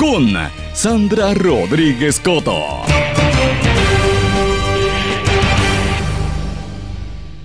con Sandra Rodríguez Coto.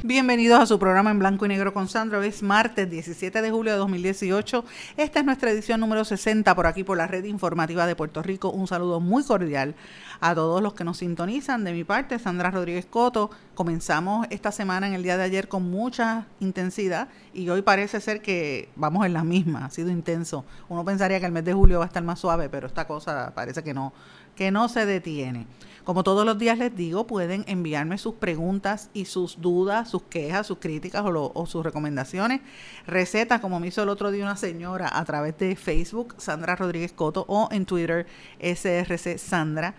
Bienvenidos a su programa en blanco y negro con Sandra. Es martes 17 de julio de 2018. Esta es nuestra edición número 60 por aquí por la red informativa de Puerto Rico. Un saludo muy cordial a todos los que nos sintonizan. De mi parte, Sandra Rodríguez Coto. Comenzamos esta semana en el día de ayer con mucha intensidad y hoy parece ser que vamos en la misma. Ha sido intenso. Uno pensaría que el mes de julio va a estar más suave, pero esta cosa parece que no, que no se detiene. Como todos los días les digo, pueden enviarme sus preguntas y sus dudas, sus quejas, sus críticas o, sus recomendaciones. Recetas, como me hizo el otro día una señora a través de Facebook, Sandra Rodríguez Coto, o en Twitter, SRC Sandra.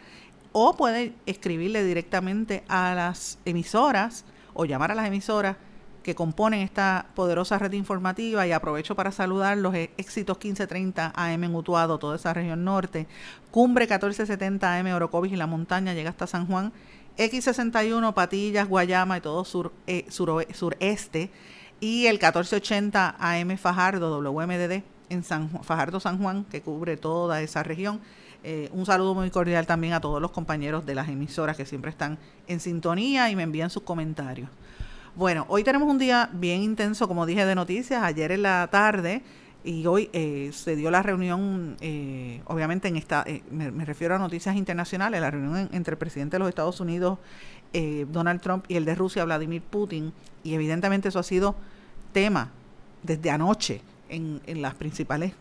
O pueden escribirle directamente a las emisoras o llamar a las emisoras que componen esta poderosa red informativa y aprovecho para saludar los éxitos 1530 AM en Utuado, toda esa región norte, Cumbre 1470 AM Orocovis y la montaña llega hasta San Juan, X61 Patillas, Guayama y todo sur, eh, sureste y el 1480 AM Fajardo WMDD en San Fajardo San Juan que cubre toda esa región. Eh, un saludo muy cordial también a todos los compañeros de las emisoras que siempre están en sintonía y me envían sus comentarios. Bueno, hoy tenemos un día bien intenso, como dije, de noticias. Ayer en la tarde y hoy eh, se dio la reunión, eh, obviamente en esta, eh, me, refiero a noticias internacionales, la reunión entre el presidente de los Estados Unidos, Donald Trump, y el de Rusia, Vladimir Putin. Y evidentemente eso ha sido tema desde anoche en, en las principales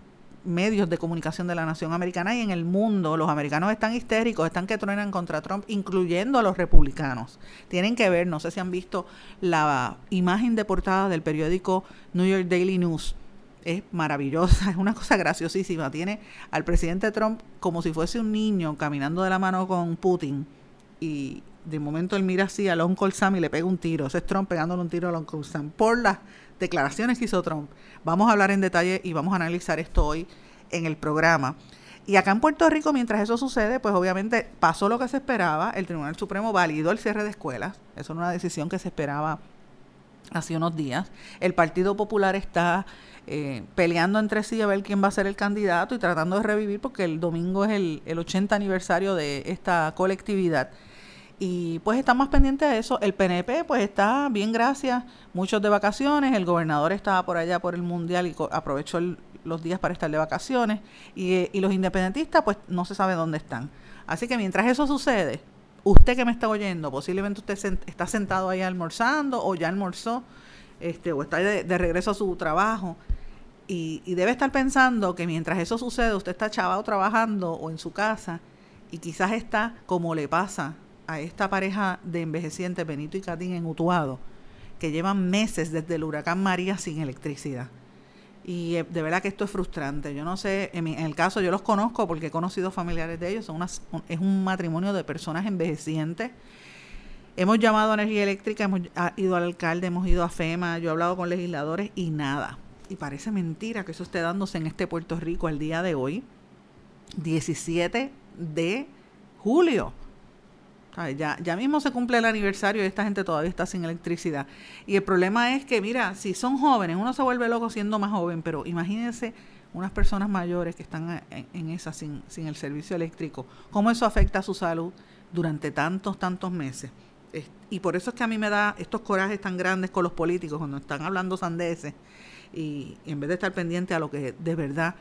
medios de comunicación de la nación americana y en el mundo. Los americanos están histéricos, están que truenan contra Trump, incluyendo a los republicanos. Tienen que ver, no sé si han visto la imagen de portada del periódico New York Daily News. Es maravillosa, es una cosa graciosísima. Tiene al presidente Trump como si fuese un niño caminando de la mano con Putin y de momento él mira así a Uncle Sam y le pega un tiro. Ese es Trump pegándole un tiro a Uncle Sam por las declaraciones que hizo Trump. Vamos a hablar en detalle y vamos a analizar esto hoy en el programa. Y acá en Puerto Rico, mientras eso sucede, pues obviamente pasó lo que se esperaba. El Tribunal Supremo validó el cierre de escuelas. Eso era una decisión que se esperaba hace unos días. El Partido Popular está eh, peleando entre sí a ver quién va a ser el candidato y tratando de revivir porque el domingo es el, el 80 aniversario de esta colectividad y pues estamos pendientes de eso. El PNP pues está bien, gracias, muchos de vacaciones. El gobernador estaba por allá por el Mundial y aprovechó los días para estar de vacaciones. Y, y los independentistas pues no se sabe dónde están. Así que mientras eso sucede, usted que me está oyendo, posiblemente usted está sentado ahí almorzando o ya almorzó este, o está de, de regreso a su trabajo. Y, y, debe estar pensando que mientras eso sucede, usted está chavado trabajando o en su casa y quizás está como le pasa a esta pareja de envejecientes, Benito y Katín, en Utuado, que llevan meses desde el huracán María sin electricidad. Y eh, de verdad que esto es frustrante. Yo no sé, en, el caso yo los conozco porque he conocido familiares de ellos. Es un matrimonio de personas envejecientes. Hemos llamado a Energía Eléctrica, hemos ido al alcalde, hemos ido a FEMA, yo he hablado con legisladores y nada. Y parece mentira que eso esté dándose en este Puerto Rico el día de hoy, 17 de julio. Ya, ya mismo se cumple el aniversario y esta gente todavía está sin electricidad. Y el problema es que, mira, si son jóvenes, uno se vuelve loco siendo más joven, pero imagínense unas personas mayores que están en, esa sin, sin el servicio eléctrico, cómo eso afecta a su salud durante tantos, tantos meses. Y por eso es que a mí me da estos corajes tan grandes con los políticos cuando están hablando sandeces y, en vez de estar pendiente a lo que de verdad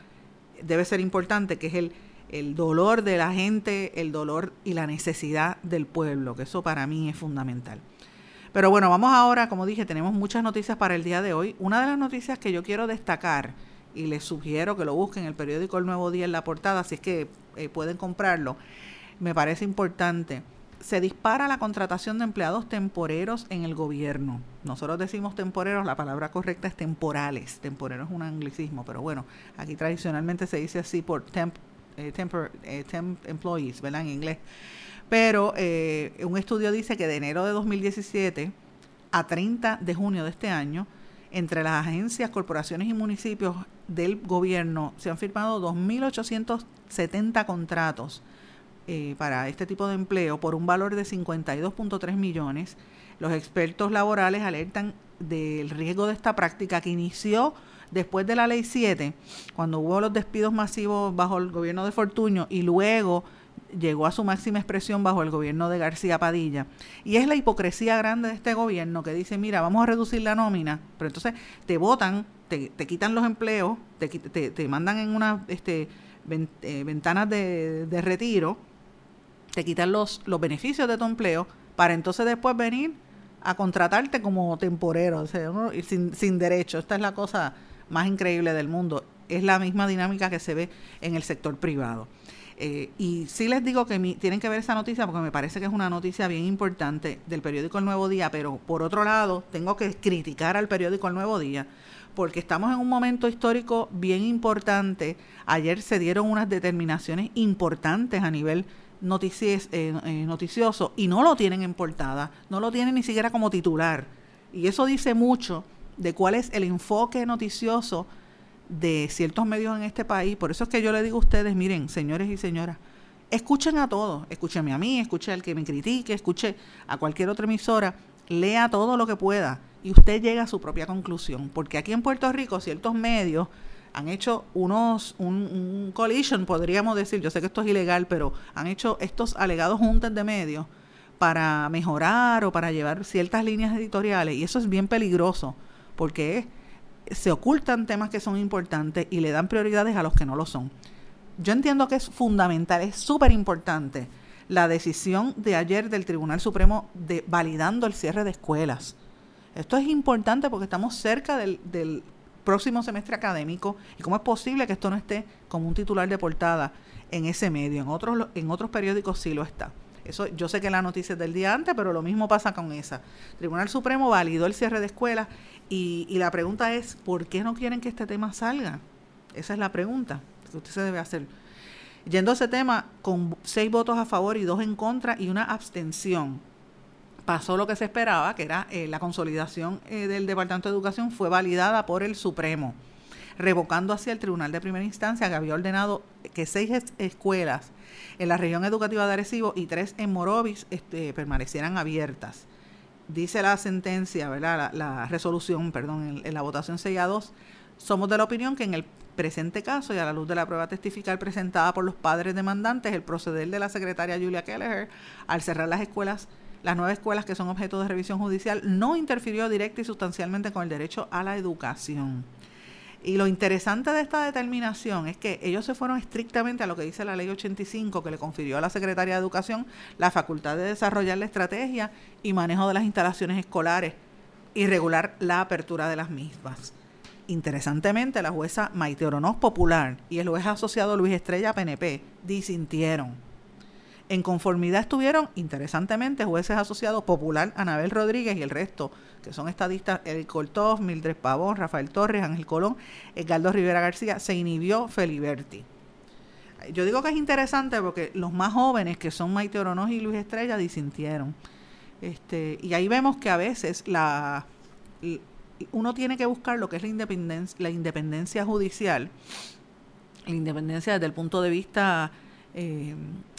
debe ser importante, que es el, el dolor de la gente, el dolor y la necesidad del pueblo, que eso para mí es fundamental. Pero bueno, vamos ahora, como dije, tenemos muchas noticias para el día de hoy. Una de las noticias que yo quiero destacar, y les sugiero que lo busquen en el periódico El Nuevo Día en la portada, si es que eh, pueden comprarlo, me parece importante. Se dispara la contratación de empleados temporeros en el gobierno. Nosotros decimos temporeros, la palabra correcta es temporales. Temporero es un anglicismo, pero bueno, aquí tradicionalmente se dice así por temp, eh, eh, temp employees, ¿verdad? En inglés. Pero eh, un estudio dice que de enero de 2017 a 30 de junio de este año, entre las agencias, corporaciones y municipios del gobierno se han firmado 2.870 contratos eh, para este tipo de empleo por un valor de 52.3 millones. Los expertos laborales alertan del riesgo de esta práctica que inició después de la ley 7, cuando hubo los despidos masivos bajo el gobierno de Fortuño y luego llegó a su máxima expresión bajo el gobierno de García Padilla. Y es la hipocresía grande de este gobierno que dice, mira, vamos a reducir la nómina, pero entonces te votan, te, quitan los empleos, te, te, mandan en unas este, eh, ventanas de, retiro, te quitan los, los beneficios de tu empleo, para entonces después venir a contratarte como temporero, o sea, sin, sin derecho. Esta es la cosa más increíble del mundo. Es la misma dinámica que se ve en el sector privado. Eh, y sí les digo que tienen que ver esa noticia porque me parece que es una noticia bien importante del periódico El Nuevo Día, pero por otro lado tengo que criticar al periódico El Nuevo Día porque estamos en un momento histórico bien importante. Ayer se dieron unas determinaciones importantes a nivel eh, eh, noticioso y no lo tienen en portada, no lo tienen ni siquiera como titular. Y eso dice mucho de cuál es el enfoque noticioso de ciertos medios en este país. Por eso es que yo le digo a ustedes, miren, señores y señoras, escuchen a todos, escúchenme a mí, escuchen al que me critique, escuche a cualquier otra emisora, lea todo lo que pueda y usted llega a su propia conclusión. Porque aquí en Puerto Rico ciertos medios han hecho unos, un, un collision, podríamos decir, yo sé que esto es ilegal, pero han hecho estos alegados juntas de medios para mejorar o para llevar ciertas líneas editoriales y eso es bien peligroso porque se ocultan temas que son importantes y le dan prioridades a los que no lo son. Yo entiendo que es fundamental, es súper importante la decisión de ayer del Tribunal Supremo de validando el cierre de escuelas. Esto es importante porque estamos cerca del, próximo semestre académico y cómo es posible que esto no esté como un titular de portada en ese medio. En otros, en otros periódicos sí lo está. Eso, yo sé que la noticia es del día antes, pero lo mismo pasa con esa. Tribunal Supremo validó el cierre de escuelas y, y la pregunta es, ¿por qué no quieren que este tema salga? Esa es la pregunta que usted se debe hacer. Yendo a ese tema, con seis votos a favor y dos en contra y una abstención, pasó lo que se esperaba, que era eh, la consolidación eh, del Departamento de Educación fue validada por el Supremo, revocando hacia el Tribunal de Primera Instancia que había ordenado que seis escuelas en la región educativa de Arecibo y tres en Morovis este, permanecieran abiertas. Dice la sentencia, ¿verdad? La, resolución, perdón, en, la votación 6 a 2, somos de la opinión que en el presente caso y a la luz de la prueba testifical presentada por los padres demandantes, el proceder de la secretaria Julia Kelleher al cerrar las escuelas, las nueve escuelas que son objeto de revisión judicial, no interfirió directa y sustancialmente con el derecho a la educación. Y lo interesante de esta determinación es que ellos se fueron estrictamente a lo que dice la ley 85, que le confirió a la Secretaría de Educación la facultad de desarrollar la estrategia y manejo de las instalaciones escolares y regular la apertura de las mismas. Interesantemente, la jueza Maite Oronoz Popular y el juez asociado Luis Estrella PNP disintieron. En conformidad estuvieron, interesantemente, jueces asociados Popular, Anabel Rodríguez y el resto que son estadistas Eric Cortov, Mildred Pavón, Rafael Torres, Ángel Colón, Edgardo Rivera García, se inhibió Feliberti. Yo digo que es interesante porque los más jóvenes, que son Maite Oronoz y Luis Estrella, disintieron. Este, y ahí vemos que a veces la uno tiene que buscar lo que es la independencia, la independencia judicial, la independencia desde el punto de vista eh,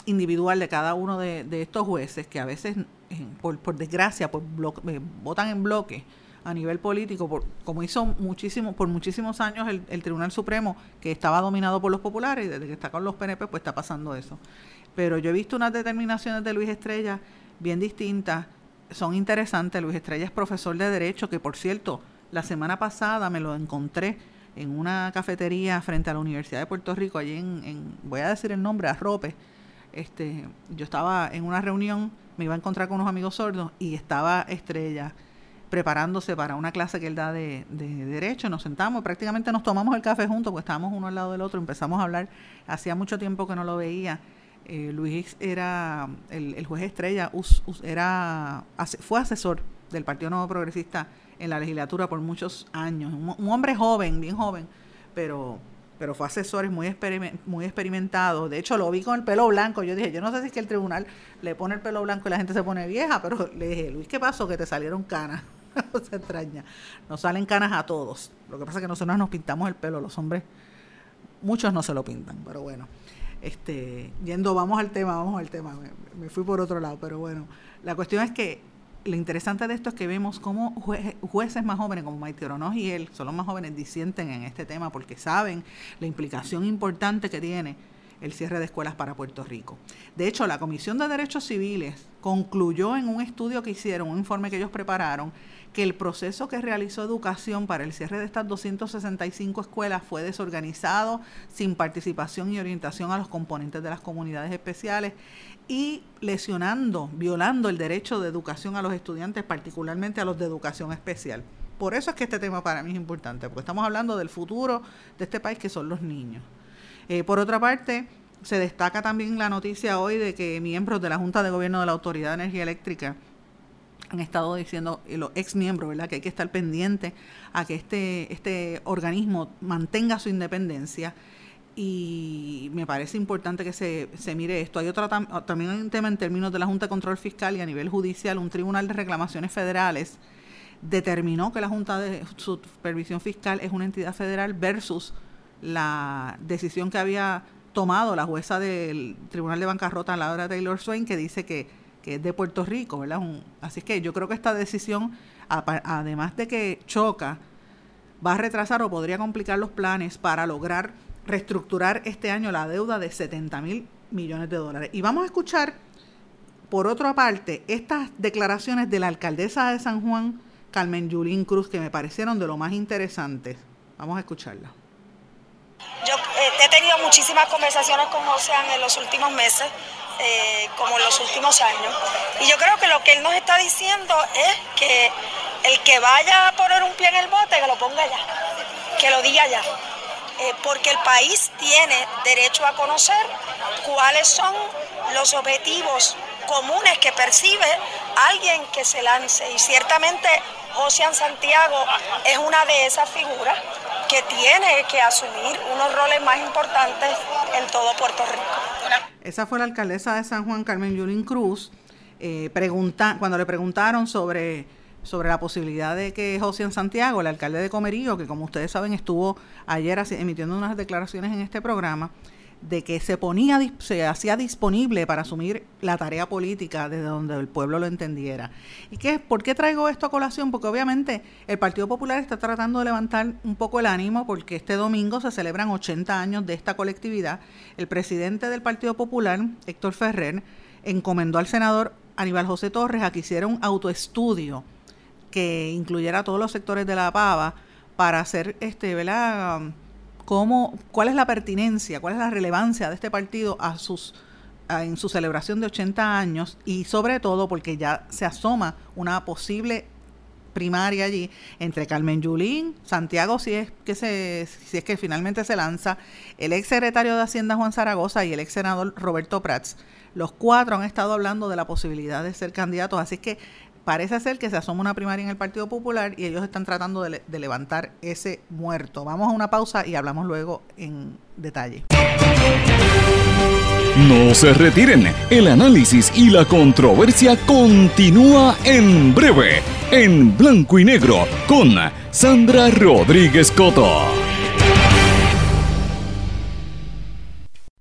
individual de cada uno de, estos jueces, que a veces, eh, por, desgracia, por eh, votan en bloque a nivel político, como hizo muchísimo, por muchísimos años el, Tribunal Supremo, que estaba dominado por los populares, y desde que está con los PNP, pues está pasando eso. Pero yo he visto unas determinaciones de Luis Estrella bien distintas, son interesantes. Luis Estrella es profesor de Derecho, que por cierto, la semana pasada me lo encontré en una cafetería frente a la Universidad de Puerto Rico, allí en, voy a decir el nombre, Arrope. Este, yo estaba en una reunión, me iba a encontrar con unos amigos sordos y estaba Estrella preparándose para una clase que él da de, derecho. Nos sentamos, prácticamente nos tomamos el café juntos, porque estábamos uno al lado del otro, empezamos a hablar. Hacía mucho tiempo que no lo veía. Eh, Luis era, el, juez Estrella, era, fue asesor del Partido Nuevo Progresista en la legislatura por muchos años. Un, hombre joven, bien joven, pero pero fue asesor muy, muy experimentado. De hecho, lo vi con el pelo blanco. Yo dije, yo no sé si es que el tribunal le pone el pelo blanco y la gente se pone vieja, pero le dije, Luis, ¿qué pasó? Que te salieron canas. no se extraña. Nos salen canas a todos. Lo que pasa es que nosotros nos pintamos el pelo, los hombres, muchos no se lo pintan, pero bueno. Este, yendo, vamos al tema, vamos al tema. Me, fui por otro lado, pero bueno. La cuestión es que lo interesante de esto es que vemos cómo jueces más jóvenes como Maite Oronoz y él, son los más jóvenes, disienten en este tema porque saben la implicación importante que tiene el cierre de escuelas para Puerto Rico. De hecho, la Comisión de Derechos Civiles concluyó en un estudio que hicieron, un informe que ellos prepararon, que el proceso que realizó Educación para el cierre de estas 265 escuelas fue desorganizado, sin participación y orientación a los componentes de las comunidades especiales y lesionando, violando el derecho de educación a los estudiantes, particularmente a los de educación especial. Por eso es que este tema para mí es importante, porque estamos hablando del futuro de este país que son los niños. Eh, por otra parte, se destaca también la noticia hoy de que miembros de la Junta de Gobierno de la Autoridad de Energía Eléctrica han estado diciendo, los ex miembros, ¿verdad?, que hay que estar pendiente a que este, este organismo mantenga su independencia y me parece importante que se, se mire esto. Hay otro también hay un tema en términos de la Junta de Control Fiscal y a nivel judicial, un tribunal de reclamaciones federales determinó que la Junta de Supervisión Fiscal es una entidad federal versus la decisión que había tomado la jueza del Tribunal de Bancarrota, Laura Taylor Swain, que dice que, es de Puerto Rico, ¿verdad? así que yo creo que esta decisión, además de que choca, va a retrasar o podría complicar los planes para lograr reestructurar este año la deuda de 70 mil millones de dólares. Y vamos a escuchar, por otra parte, estas declaraciones de la alcaldesa de San Juan, Carmen Yulín Cruz, que me parecieron de lo más interesantes. Vamos a escucharla. Yo eh, he tenido muchísimas conversaciones con Ocean en los últimos meses, eh, como en los últimos años, y yo creo que lo que él nos está diciendo es que el que vaya a poner un pie en el bote, que lo ponga ya, que lo diga ya. Eh, porque el país tiene derecho a conocer cuáles son los objetivos comunes que percibe alguien que se lance. Y ciertamente Ocean Santiago es una de esas figuras que tiene que asumir unos roles más importantes en todo Puerto Rico. Esa fue la alcaldesa de San Juan, Carmen Yulín Cruz, eh, pregunta, cuando le preguntaron sobre sobre la posibilidad de que José Santiago, el alcalde de Comerío, que como ustedes saben estuvo ayer emitiendo unas declaraciones en este programa, de que se ponía, se hacía disponible para asumir la tarea política desde donde el pueblo lo entendiera. ¿Y qué, por qué traigo esto a colación? Porque obviamente el Partido Popular está tratando de levantar un poco el ánimo porque este domingo se celebran 80 años de esta colectividad. El presidente del Partido Popular, Héctor Ferrer, encomendó al senador Aníbal José Torres a que hiciera un autoestudio que incluyera a todos los sectores de la pava para hacer este, ¿verdad? cómo, cuál es la pertinencia, cuál es la relevancia de este partido a sus en su celebración de 80 años y sobre todo porque ya se asoma una posible primaria allí entre Carmen Yulín, Santiago si es que se si es que finalmente se lanza, el ex secretario de Hacienda Juan Zaragoza y el ex senador Roberto Prats. Los cuatro han estado hablando de la posibilidad de ser candidatos, así que parece ser que se asoma una primaria en el Partido Popular y ellos están tratando de, levantar ese muerto. Vamos a una pausa y hablamos luego en detalle. No se retiren, el análisis y la controversia continúa en breve, en blanco y negro, con Sandra Rodríguez Coto.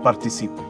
participe.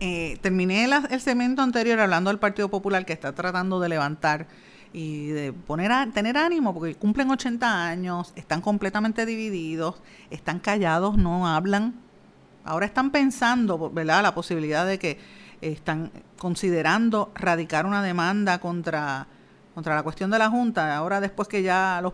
eh, terminé el segmento anterior hablando del Partido Popular que está tratando de levantar y de poner a, tener ánimo porque cumplen 80 años, están completamente divididos, están callados, no hablan. Ahora están pensando, ¿verdad?, la posibilidad de que están considerando radicar una demanda contra contra la cuestión de la Junta, ahora después que ya los,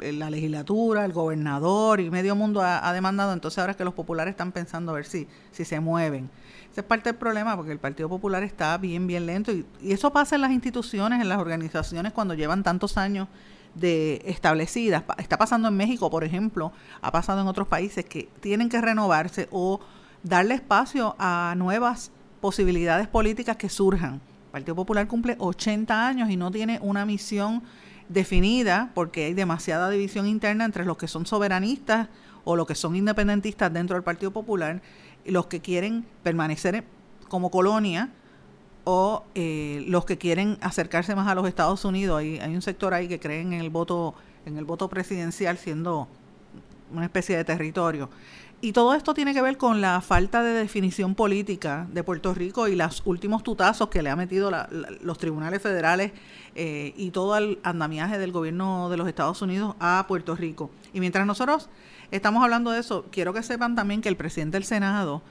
la legislatura, el gobernador y medio mundo ha, demandado, entonces ahora es que los populares están pensando a ver si, si se mueven. Es parte del problema, porque el Partido Popular está bien, bien lento. Y, eso pasa en las instituciones, en las organizaciones, cuando llevan tantos años de establecidas. Está pasando en México, por ejemplo, ha pasado en otros países que tienen que renovarse o darle espacio a nuevas posibilidades políticas que surjan. El Partido Popular cumple 80 años y no tiene una misión definida porque hay demasiada división interna entre los que son soberanistas o los que son independentistas dentro del Partido Popular los que quieren permanecer como colonia o eh, los que quieren acercarse más a los Estados Unidos. Hay, hay un sector ahí que creen en el voto en el voto presidencial siendo una especie de territorio. Y todo esto tiene que ver con la falta de definición política de Puerto Rico y los últimos tutazos que le ha metido los tribunales federales eh, y todo el andamiaje del gobierno de los Estados Unidos a Puerto Rico. Y mientras nosotros estamos hablando de eso, quiero que sepan también que el presidente del Senado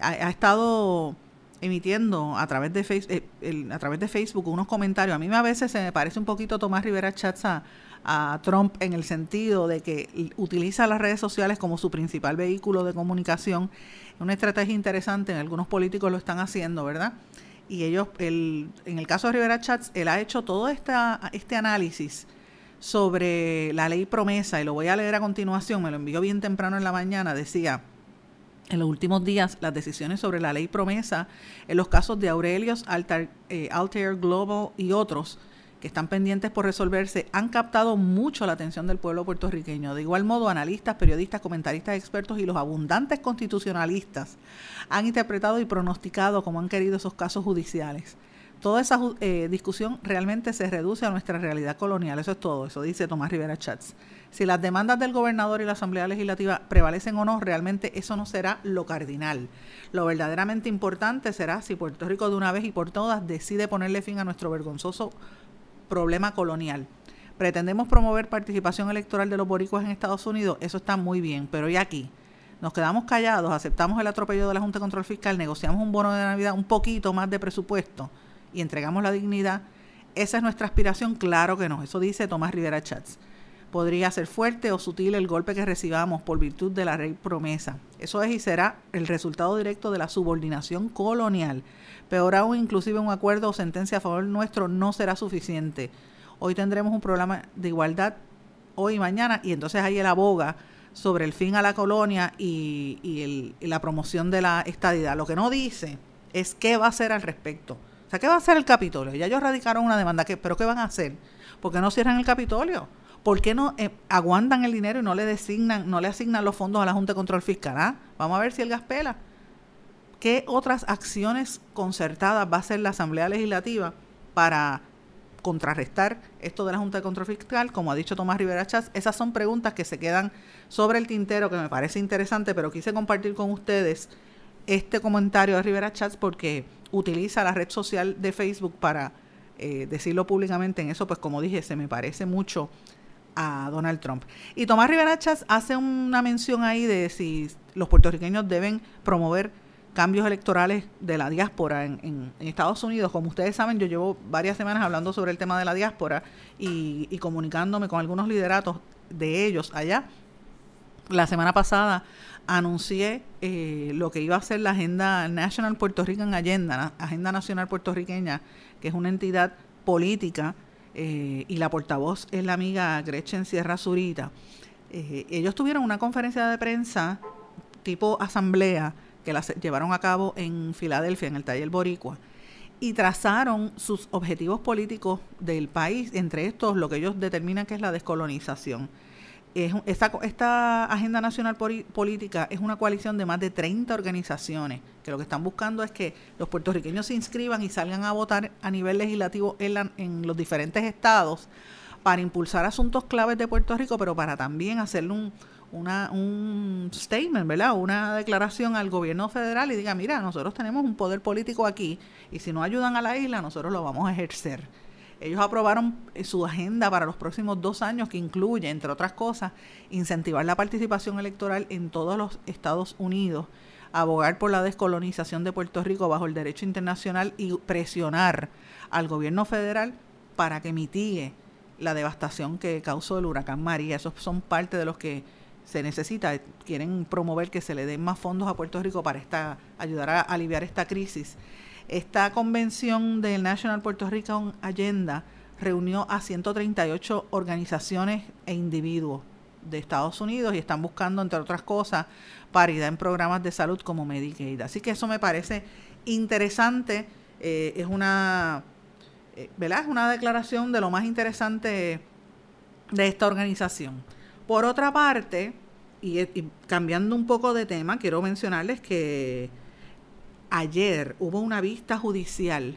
ha, estado emitiendo a través de Facebook, eh, a través de Facebook unos comentarios. A mí a veces se me parece un poquito Tomás Rivera Chatza a Trump en el sentido de que utiliza las redes sociales como su principal vehículo de comunicación. Es una estrategia interesante, algunos políticos lo están haciendo, ¿verdad? Y ellos, el, en el caso de Rivera Chats, él ha hecho todo esta, este análisis sobre la ley promesa, y lo voy a leer a continuación, me lo envió bien temprano en la mañana, decía, en los últimos días las decisiones sobre la ley promesa en los casos de Aurelius, Altair, eh, Altair Global y otros que están pendientes por resolverse han captado mucho la atención del pueblo puertorriqueño. De igual modo, analistas, periodistas, comentaristas, expertos y los abundantes constitucionalistas han interpretado y pronosticado como han querido esos casos judiciales. Toda esa eh, discusión realmente se reduce a nuestra realidad colonial. Eso es todo. Eso dice Tomás Rivera Chats. Si las demandas del gobernador y la Asamblea Legislativa prevalecen o no, realmente eso no será lo cardinal. Lo verdaderamente importante será si Puerto Rico de una vez y por todas decide ponerle fin a nuestro vergonzoso problema colonial. Pretendemos promover participación electoral de los boricuas en Estados Unidos, eso está muy bien, pero ¿y aquí? Nos quedamos callados, aceptamos el atropello de la Junta de Control Fiscal, negociamos un bono de Navidad, un poquito más de presupuesto y entregamos la dignidad. Esa es nuestra aspiración, claro que no, eso dice Tomás Rivera Chats podría ser fuerte o sutil el golpe que recibamos por virtud de la ley promesa. Eso es y será el resultado directo de la subordinación colonial. Peor aún, inclusive un acuerdo o sentencia a favor nuestro no será suficiente. Hoy tendremos un programa de igualdad, hoy y mañana, y entonces ahí él aboga sobre el fin a la colonia y, y la promoción de la estadidad. Lo que no dice es qué va a hacer al respecto. Sea, ¿qué va a hacer el Capitolio? Ya ellos radicaron una demanda, pero ¿qué van a hacer? ¿Por qué no cierran el Capitolio? ¿Por qué no eh, aguantan el dinero y no le designan, no le asignan los fondos a la Junta de Control Fiscal? ¿Ah? Vamos a ver si el gas pela. ¿Qué otras acciones concertadas va a hacer la Asamblea Legislativa para contrarrestar esto de la Junta de Control Fiscal? Como ha dicho Tomás Rivera Chávez, esas son preguntas que se quedan sobre el tintero, que me parece interesante, pero quise compartir con ustedes este comentario de Rivera Chats porque utiliza la red social de Facebook para eh, decirlo públicamente en eso, pues como dije, se me parece mucho a Donald Trump. Y Tomás Rivera Chas hace una mención ahí de si los puertorriqueños deben promover cambios electorales de la diáspora en, Estados Unidos. Como ustedes saben, yo llevo varias semanas hablando sobre el tema de la diáspora y, comunicándome con algunos lideratos de ellos allá. La semana pasada anuncié eh, lo que iba a ser la Agenda National Puerto Rican Agenda, Agenda Nacional Puertorriqueña, que es una entidad política eh, y la portavoz es la amiga Gretchen Sierra Zurita. Eh, ellos tuvieron una conferencia de prensa tipo asamblea que la llevaron a cabo en Filadelfia, en el taller Boricua, y trazaron sus objetivos políticos del país, entre estos lo que ellos determinan que es la descolonización esta, Agenda Nacional Política es una coalición de más de 30 organizaciones que lo que están buscando es que los puertorriqueños se inscriban y salgan a votar a nivel legislativo en, los diferentes estados para impulsar asuntos claves de Puerto Rico, pero para también hacerle un, una, un statement, ¿verdad? Una declaración al gobierno federal y diga, mira, nosotros tenemos un poder político aquí y si no ayudan a la isla, nosotros lo vamos a ejercer. Ellos aprobaron su agenda para los próximos dos años que incluye, entre otras cosas, incentivar la participación electoral en todos los Estados Unidos, abogar por la descolonización de Puerto Rico bajo el derecho internacional y presionar al gobierno federal para que mitigue la devastación que causó el huracán María. Esos son parte de los que se necesita. Quieren promover que se le den más fondos a Puerto Rico para esta, ayudar a aliviar esta crisis. Esta convención del National Puerto Rico Agenda reunió a 138 organizaciones e individuos de Estados Unidos y están buscando, entre otras cosas, paridad en programas de salud como Medicaid. Así que eso me parece interesante. Eh, es una, eh, ¿verdad? Es una declaración de lo más interesante de esta organización. Por otra parte, y cambiando un poco de tema, quiero mencionarles que ayer hubo una vista judicial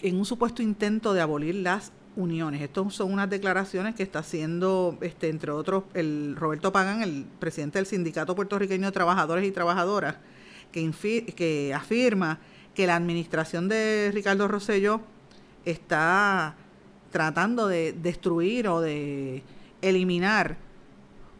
en un supuesto intento de abolir las uniones. Estas son unas declaraciones que está haciendo, este, entre otros, el Roberto Pagan, el presidente del Sindicato Puertorriqueño de Trabajadores y Trabajadoras, que, que afirma que la administración de Ricardo Rosello está tratando de destruir o de eliminar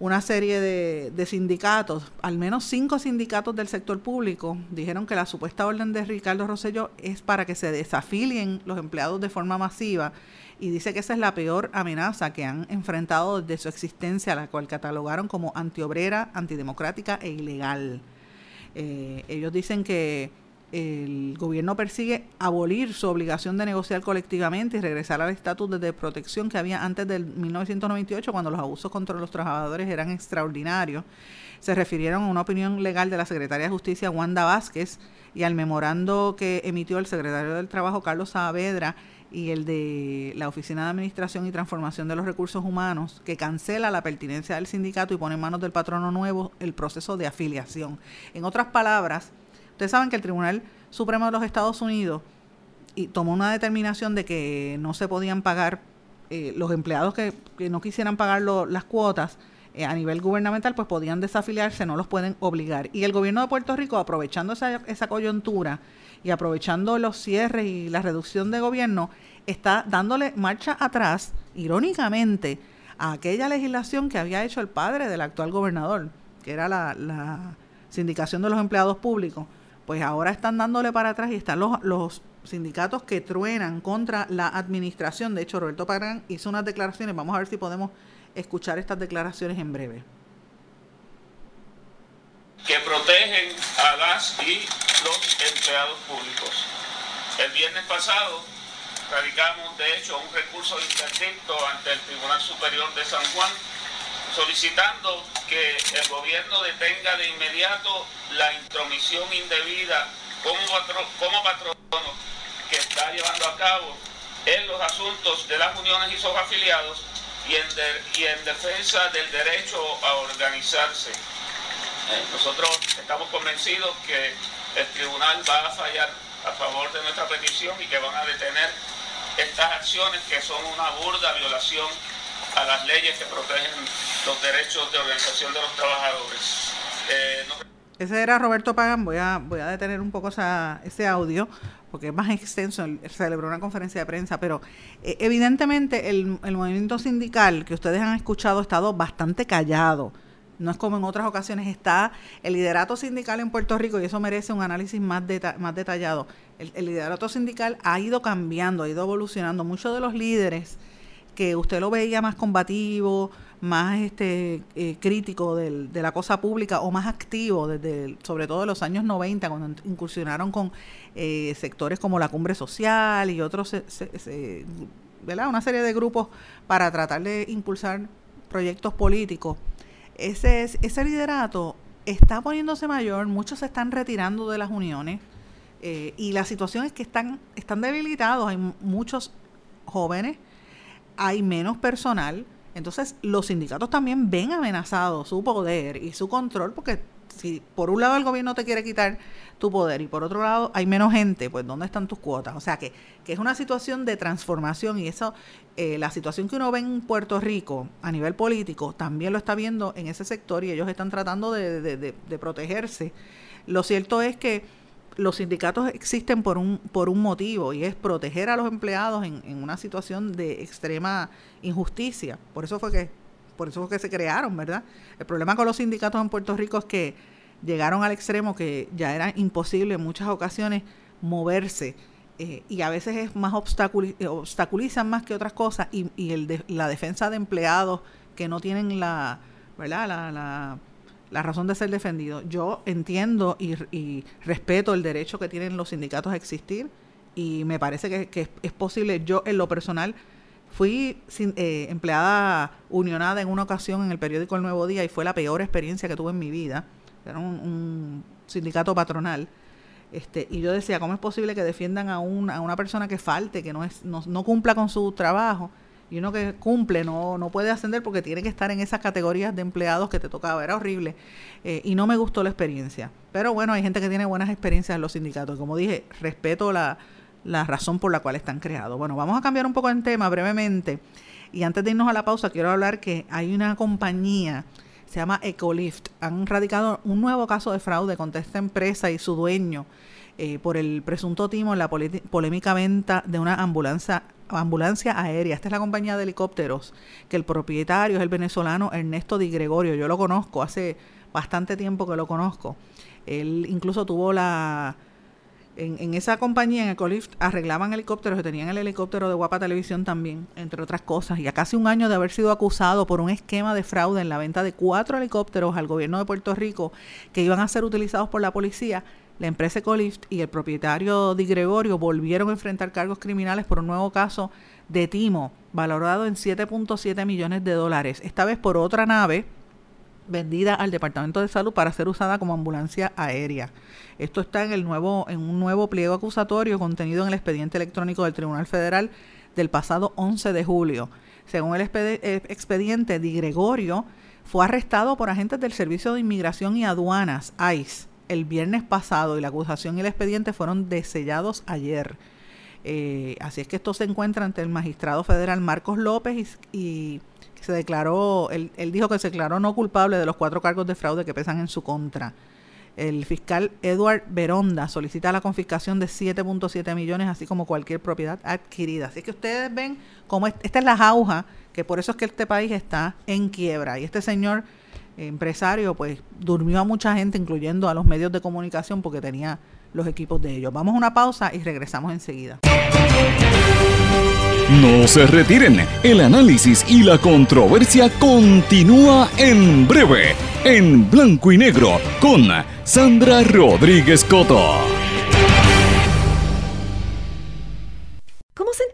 una serie de, sindicatos, al menos cinco sindicatos del sector público, dijeron que la supuesta orden de Ricardo Rosselló es para que se desafilien los empleados de forma masiva y dice que esa es la peor amenaza que han enfrentado desde su existencia, la cual catalogaron como antiobrera, antidemocrática e ilegal. Eh, ellos dicen que el gobierno persigue abolir su obligación de negociar colectivamente y regresar al estatus de protección que había antes del 1998, cuando los abusos contra los trabajadores eran extraordinarios. Se refirieron a una opinión legal de la Secretaria de Justicia, Wanda Vázquez, y al memorando que emitió el secretario del Trabajo, Carlos Saavedra, y el de la Oficina de Administración y Transformación de los Recursos Humanos, que cancela la pertinencia del sindicato y pone en manos del patrono nuevo el proceso de afiliación. En otras palabras, Ustedes saben que el Tribunal Supremo de los Estados Unidos y tomó una determinación de que no se podían pagar eh, los empleados que, no quisieran pagar las cuotas eh, a nivel gubernamental, pues podían desafiliarse, no los pueden obligar. Y el gobierno de Puerto Rico, aprovechando esa, esa coyuntura y aprovechando los cierres y la reducción de gobierno, está dándole marcha atrás, irónicamente, a aquella legislación que había hecho el padre del actual gobernador, que era la, la sindicación de los empleados públicos pues ahora están dándole para atrás y están los, los sindicatos que truenan contra la administración. De hecho, Roberto Pagán hizo unas declaraciones. Vamos a ver si podemos escuchar estas declaraciones en breve. Que protegen a las y los empleados públicos. El viernes pasado radicamos, de hecho, un recurso de interdicto ante el Tribunal Superior de San Juan solicitando que el gobierno detenga de inmediato la intromisión indebida como, patrono que está llevando a cabo en los asuntos de las uniones y sus afiliados y en, y en defensa del derecho a organizarse. Eh, nosotros estamos convencidos que el tribunal va a fallar a favor de nuestra petición y que van a detener estas acciones que son una burda violación a las leyes que protegen los derechos de organización de los trabajadores. Eh, ese era Roberto Pagan, voy a, voy a detener un poco ese audio porque es más extenso, celebró una conferencia de prensa, pero eh, evidentemente el, el, movimiento sindical que ustedes han escuchado ha estado bastante callado. No es como en otras ocasiones, está el liderato sindical en Puerto Rico y eso merece un análisis más, detallado. El liderato sindical ha ido cambiando, ha ido evolucionando. Muchos de los líderes que usted lo veía más combativo, más este eh, crítico del, de la cosa pública o más activo desde sobre todo en los años 90 cuando incursionaron con eh, sectores como la cumbre social y otros ¿verdad? una serie de grupos para tratar de impulsar proyectos políticos ese ese liderato está poniéndose mayor muchos se están retirando de las uniones eh, y la situación es que están están debilitados hay muchos jóvenes hay menos personal, entonces los sindicatos también ven amenazado su poder y su control porque si por un lado el gobierno te quiere quitar tu poder y por otro lado hay menos gente, pues ¿dónde están tus cuotas? O sea que, que es una situación de transformación y eso, eh, la situación que uno ve en Puerto Rico a nivel político también lo está viendo en ese sector y ellos están tratando de, de protegerse. Lo cierto es que los sindicatos existen por un, por un motivo y es proteger a los empleados en, en, una situación de extrema injusticia. Por eso fue que, por eso fue que se crearon, ¿verdad? El problema con los sindicatos en Puerto Rico es que llegaron al extremo que ya era imposible en muchas ocasiones moverse eh, y a veces es más obstaculizan más que otras cosas y, y el de, la defensa de empleados que no tienen la, ¿verdad? la la razón de ser defendido. Yo entiendo y, respeto el derecho que tienen los sindicatos a existir y me parece que, es, posible. Yo, en lo personal, fui eh, empleada unionada en una ocasión en el periódico El Nuevo Día y fue la peor experiencia que tuve en mi vida. Era un, sindicato patronal. Este, y yo decía, ¿cómo es posible que defiendan a, a una persona que falte, que no, es, no, no cumpla con su trabajo? Y uno que cumple no, no puede ascender porque tiene que estar en esas categorías de empleados que te tocaba. Era horrible eh, y no me gustó la experiencia. Pero bueno, hay gente que tiene buenas experiencias en los sindicatos. Como dije, respeto la, la razón por la cual están creados. Bueno, vamos a cambiar un poco el tema brevemente. Y antes de irnos a la pausa, quiero hablar que hay una compañía, se llama Ecolift, han radicado un nuevo caso de fraude contra esta empresa y su dueño eh, por el presunto timo en la polémica venta de una ambulancia ambulancia aérea. Esta es la compañía de helicópteros que el propietario es el venezolano Ernesto Di Gregorio. Yo lo conozco, hace bastante tiempo que lo conozco. Él incluso tuvo la En, esa compañía, en Ecolift, arreglaban helicópteros y tenían el helicóptero de Guapa Televisión también, entre otras cosas. Y a casi un año de haber sido acusado por un esquema de fraude en la venta de cuatro helicópteros al gobierno de Puerto Rico que iban a ser utilizados por la policía, la empresa Ecolift y el propietario Di Gregorio volvieron a enfrentar cargos criminales por un nuevo caso de timo valorado en 7.7 millones de dólares, esta vez por otra nave vendida al Departamento de Salud para ser usada como ambulancia aérea. Esto está en el nuevo en un nuevo pliego acusatorio contenido en el expediente electrónico del Tribunal Federal del pasado 11 de julio. Según el eh, expediente, Di Gregorio fue arrestado por agentes del Servicio de Inmigración y Aduanas, ICE, el viernes pasado y la acusación y el expediente fueron desellados ayer. Eh, así es que esto se encuentra ante el magistrado federal Marcos López y, se declaró, él, él, dijo que se declaró no culpable de los cuatro cargos de fraude que pesan en su contra. El fiscal Edward Veronda solicita la confiscación de 7.7 millones, así como cualquier propiedad adquirida. Así que ustedes ven cómo esta es la jauja, que por eso es que este país está en quiebra. Y este señor empresario, pues durmió a mucha gente, incluyendo a los medios de comunicación, porque tenía los equipos de ellos. Vamos a una pausa y regresamos enseguida. No se retiren, el análisis y la controversia continúa en breve, en blanco y negro, con Sandra Rodríguez Coto.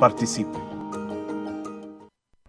participe.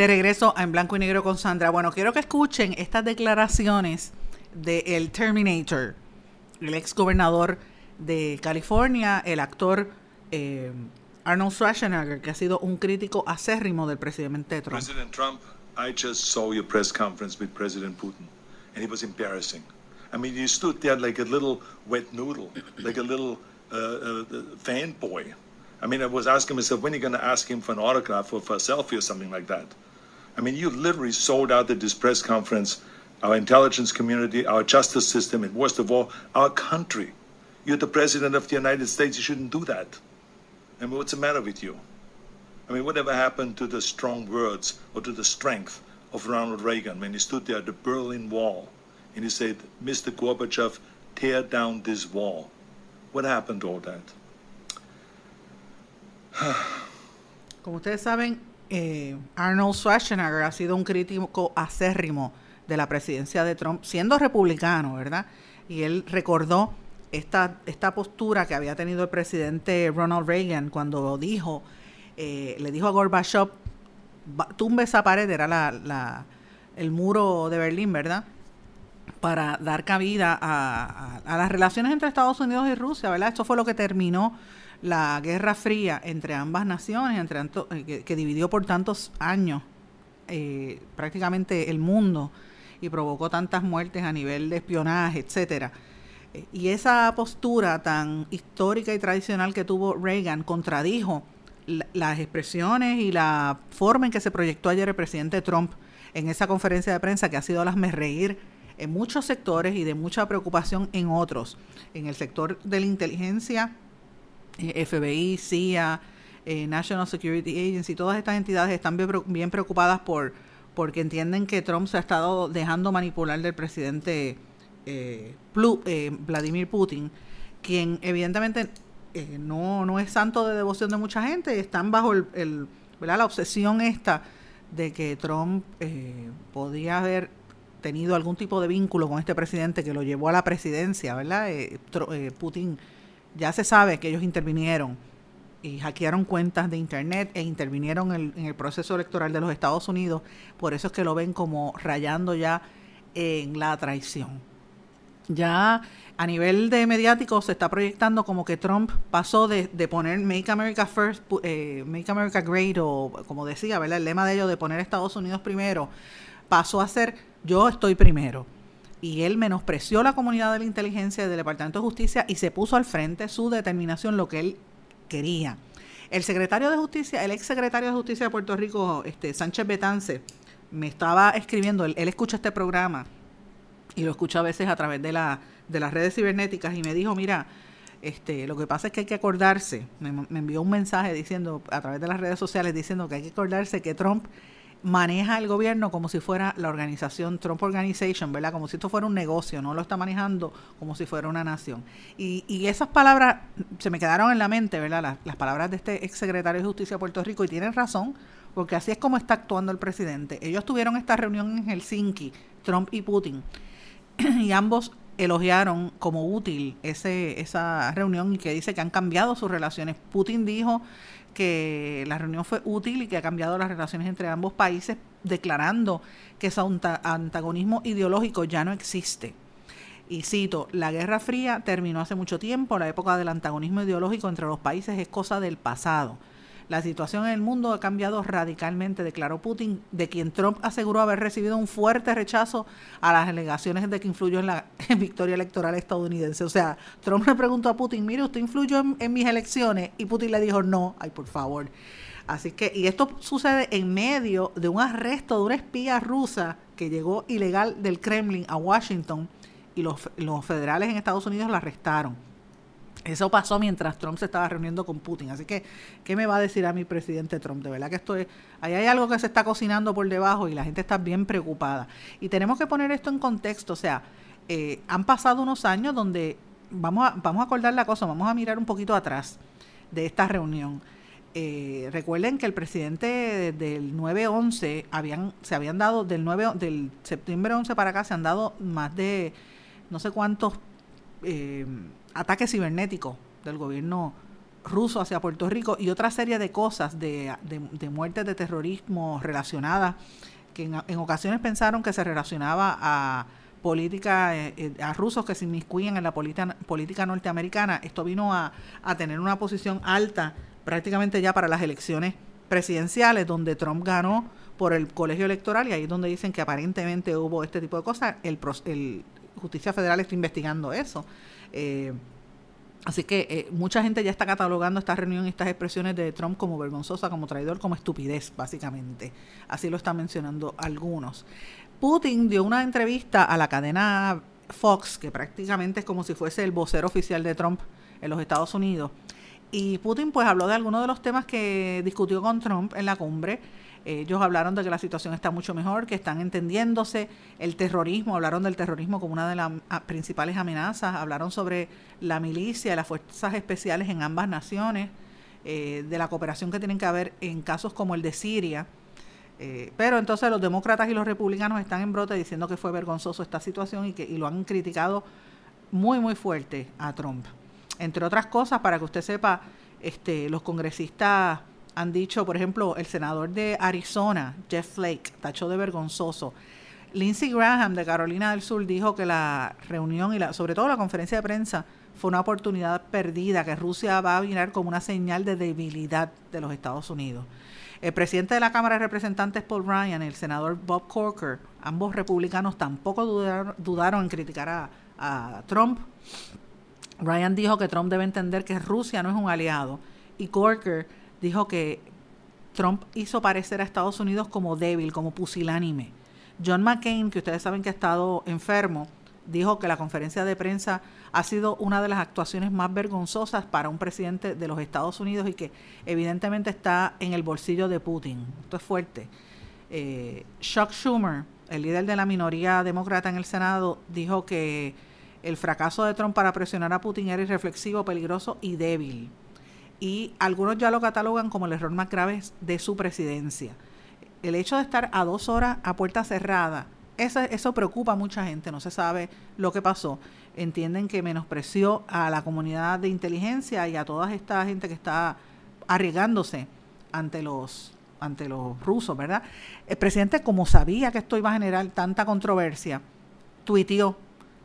De regreso en blanco y negro con Sandra. Bueno, quiero que escuchen estas declaraciones del Terminator el ex gobernador de California, el actor eh, Arnold Schwarzenegger, que ha sido un crítico acérrimo del presidente Trump. President Trump, I just saw your press conference with President Putin, and it was embarrassing. I mean, you stood there like a little wet noodle, like a little uh, uh, fanboy. I mean, I was asking myself, when are you going to ask him for an autograph or for a selfie or something like that? I mean, you literally sold out at this press conference our intelligence community, our justice system, and worst of all, our country. You're the president of the United States. You shouldn't do that. I mean, what's the matter with you? I mean, whatever happened to the strong words or to the strength of Ronald Reagan when he stood there at the Berlin Wall and he said, Mr. Gorbachev, tear down this wall? What happened to all that? Como ustedes saben, eh, Arnold Schwarzenegger ha sido un crítico acérrimo de la presidencia de Trump, siendo republicano, ¿verdad? Y él recordó esta, esta postura que había tenido el presidente Ronald Reagan cuando dijo, eh, le dijo a Gorbachev, tumbe esa pared, era la, la, el muro de Berlín, ¿verdad? Para dar cabida a, a, a, las relaciones entre Estados Unidos y Rusia, ¿verdad? Esto fue lo que terminó la Guerra Fría entre ambas naciones, entre eh, que, dividió por tantos años eh, prácticamente el mundo y provocó tantas muertes a nivel de espionaje, etcétera. Y esa postura tan histórica y tradicional que tuvo Reagan contradijo las expresiones y la forma en que se proyectó ayer el presidente Trump en esa conferencia de prensa que ha sido las me reír en muchos sectores y de mucha preocupación en otros. En el sector de la inteligencia, eh, FBI, CIA, eh, National Security Agency, todas estas entidades están bien preocupadas por porque entienden que Trump se ha estado dejando manipular del presidente eh, eh, Vladimir Putin, quien evidentemente eh, no, no es santo de devoción de mucha gente, están bajo el, la obsesión esta de que Trump eh, podía haber tenido algún tipo de vínculo con este presidente que lo llevó a la presidencia, ¿verdad? Putin, ya se sabe que ellos intervinieron y hackearon cuentas de internet e intervinieron en, el proceso electoral de los Estados Unidos, por eso es que lo ven como rayando ya en la traición ya a nivel de mediático se está proyectando como que Trump pasó de, de poner Make America First, eh, Make America Great, o como decía, ¿verdad? El lema de ellos de poner Estados Unidos primero, pasó a ser yo estoy primero. Y él menospreció la comunidad de la inteligencia del Departamento de Justicia y se puso al frente su determinación, lo que él quería. El secretario de Justicia, el ex secretario de Justicia de Puerto Rico, este Sánchez Betance, me estaba escribiendo, él, escucha este programa y lo escucho a veces a través de, la, de las redes cibernéticas y me dijo, mira, este, lo que pasa es que hay que acordarse, me, me, envió un mensaje diciendo a través de las redes sociales diciendo que hay que acordarse que Trump maneja el gobierno como si fuera la organización Trump Organization, ¿verdad? Como si esto fuera un negocio, no lo está manejando como si fuera una nación. Y, y esas palabras se me quedaron en la mente, ¿verdad? Las, palabras de este ex secretario de Justicia de Puerto Rico y tienen razón, porque así es como está actuando el presidente. Ellos tuvieron esta reunión en Helsinki, Trump y Putin y ambos elogiaron como útil ese, esa reunión y que dice que han cambiado sus relaciones. Putin dijo que la reunión fue útil y que ha cambiado las relaciones entre ambos países, declarando que ese antagonismo ideológico ya no existe. Y cito, la Guerra Fría terminó hace mucho tiempo, la época del antagonismo ideológico entre los países es cosa del pasado. La situación en el mundo ha cambiado radicalmente, declaró Putin, de quien Trump aseguró haber recibido un fuerte rechazo a las alegaciones de que influyó en la victoria electoral estadounidense. O sea, Trump le preguntó a Putin, mire, ¿usted influyó en, mis elecciones? Y Putin le dijo, no, ay, por favor. Así que, y esto sucede en medio de un arresto de una espía rusa que llegó ilegal del Kremlin a Washington y los, los federales en Estados Unidos la arrestaron. Eso pasó mientras Trump se estaba reuniendo con Putin. Así que, ¿qué me va a decir a mi presidente Trump? De verdad que esto es, ahí hay algo que se está cocinando por debajo y la gente está bien preocupada. Y tenemos que poner esto en contexto. O sea, eh, han pasado unos años donde, vamos a, vamos a acordar la cosa, vamos a mirar un poquito atrás de esta reunión. Eh, recuerden que el presidente del 9-11 habían, se habían dado, del, 9, del septiembre 11 para acá, se han dado más de no sé cuántos... Eh, ataques cibernéticos del gobierno ruso hacia Puerto Rico y otra serie de cosas de, de, muertes de terrorismo relacionadas que en, ocasiones pensaron que se relacionaba a política, eh, a rusos que se inmiscuyen en la política, política norteamericana. Esto vino a, a tener una posición alta prácticamente ya para las elecciones presidenciales, donde Trump ganó por el colegio electoral y ahí es donde dicen que aparentemente hubo este tipo de cosas. El, el Justicia Federal está investigando eso. Eh, así que eh, mucha gente ya está catalogando esta reunión y estas expresiones de Trump como vergonzosa, como traidor, como estupidez, básicamente. Así lo están mencionando algunos. Putin dio una entrevista a la cadena Fox, que prácticamente es como si fuese el vocero oficial de Trump en los Estados Unidos. Y Putin pues habló de algunos de los temas que discutió con Trump en la cumbre ellos hablaron de que la situación está mucho mejor, que están entendiéndose el terrorismo, hablaron del terrorismo como una de las principales amenazas, hablaron sobre la milicia, las fuerzas especiales en ambas naciones, eh, de la cooperación que tienen que haber en casos como el de Siria. Eh, pero entonces los demócratas y los republicanos están en brote diciendo que fue vergonzoso esta situación y que y lo han criticado muy muy fuerte a Trump. Entre otras cosas, para que usted sepa, este, los congresistas han dicho, por ejemplo, el senador de Arizona, Jeff Flake, tachó de vergonzoso. Lindsey Graham de Carolina del Sur dijo que la reunión y la, sobre todo la conferencia de prensa fue una oportunidad perdida, que Rusia va a mirar como una señal de debilidad de los Estados Unidos. El presidente de la Cámara de Representantes, Paul Ryan, y el senador Bob Corker, ambos republicanos, tampoco dudaron, en criticar a Trump. Ryan dijo que Trump debe entender que Rusia no es un aliado y Corker dijo que Trump hizo parecer a Estados Unidos como débil, como pusilánime. John McCain, que ustedes saben que ha estado enfermo, dijo que la conferencia de prensa ha sido una de las actuaciones más vergonzosas para un presidente de los Estados Unidos y que evidentemente está en el bolsillo de Putin. Esto es fuerte. Eh, Chuck Schumer, el líder de la minoría demócrata en el Senado, dijo que el fracaso de Trump para presionar a Putin era irreflexivo, peligroso y débil y algunos ya lo catalogan como el error más grave de su presidencia. El hecho de estar a dos horas a puerta cerrada, eso, eso preocupa a mucha gente, no se sabe lo que pasó. Entienden que menospreció a la comunidad de inteligencia y a toda esta gente que está arriesgándose ante los ante los rusos, ¿verdad? El presidente, como sabía que esto iba a generar tanta controversia, tuiteó,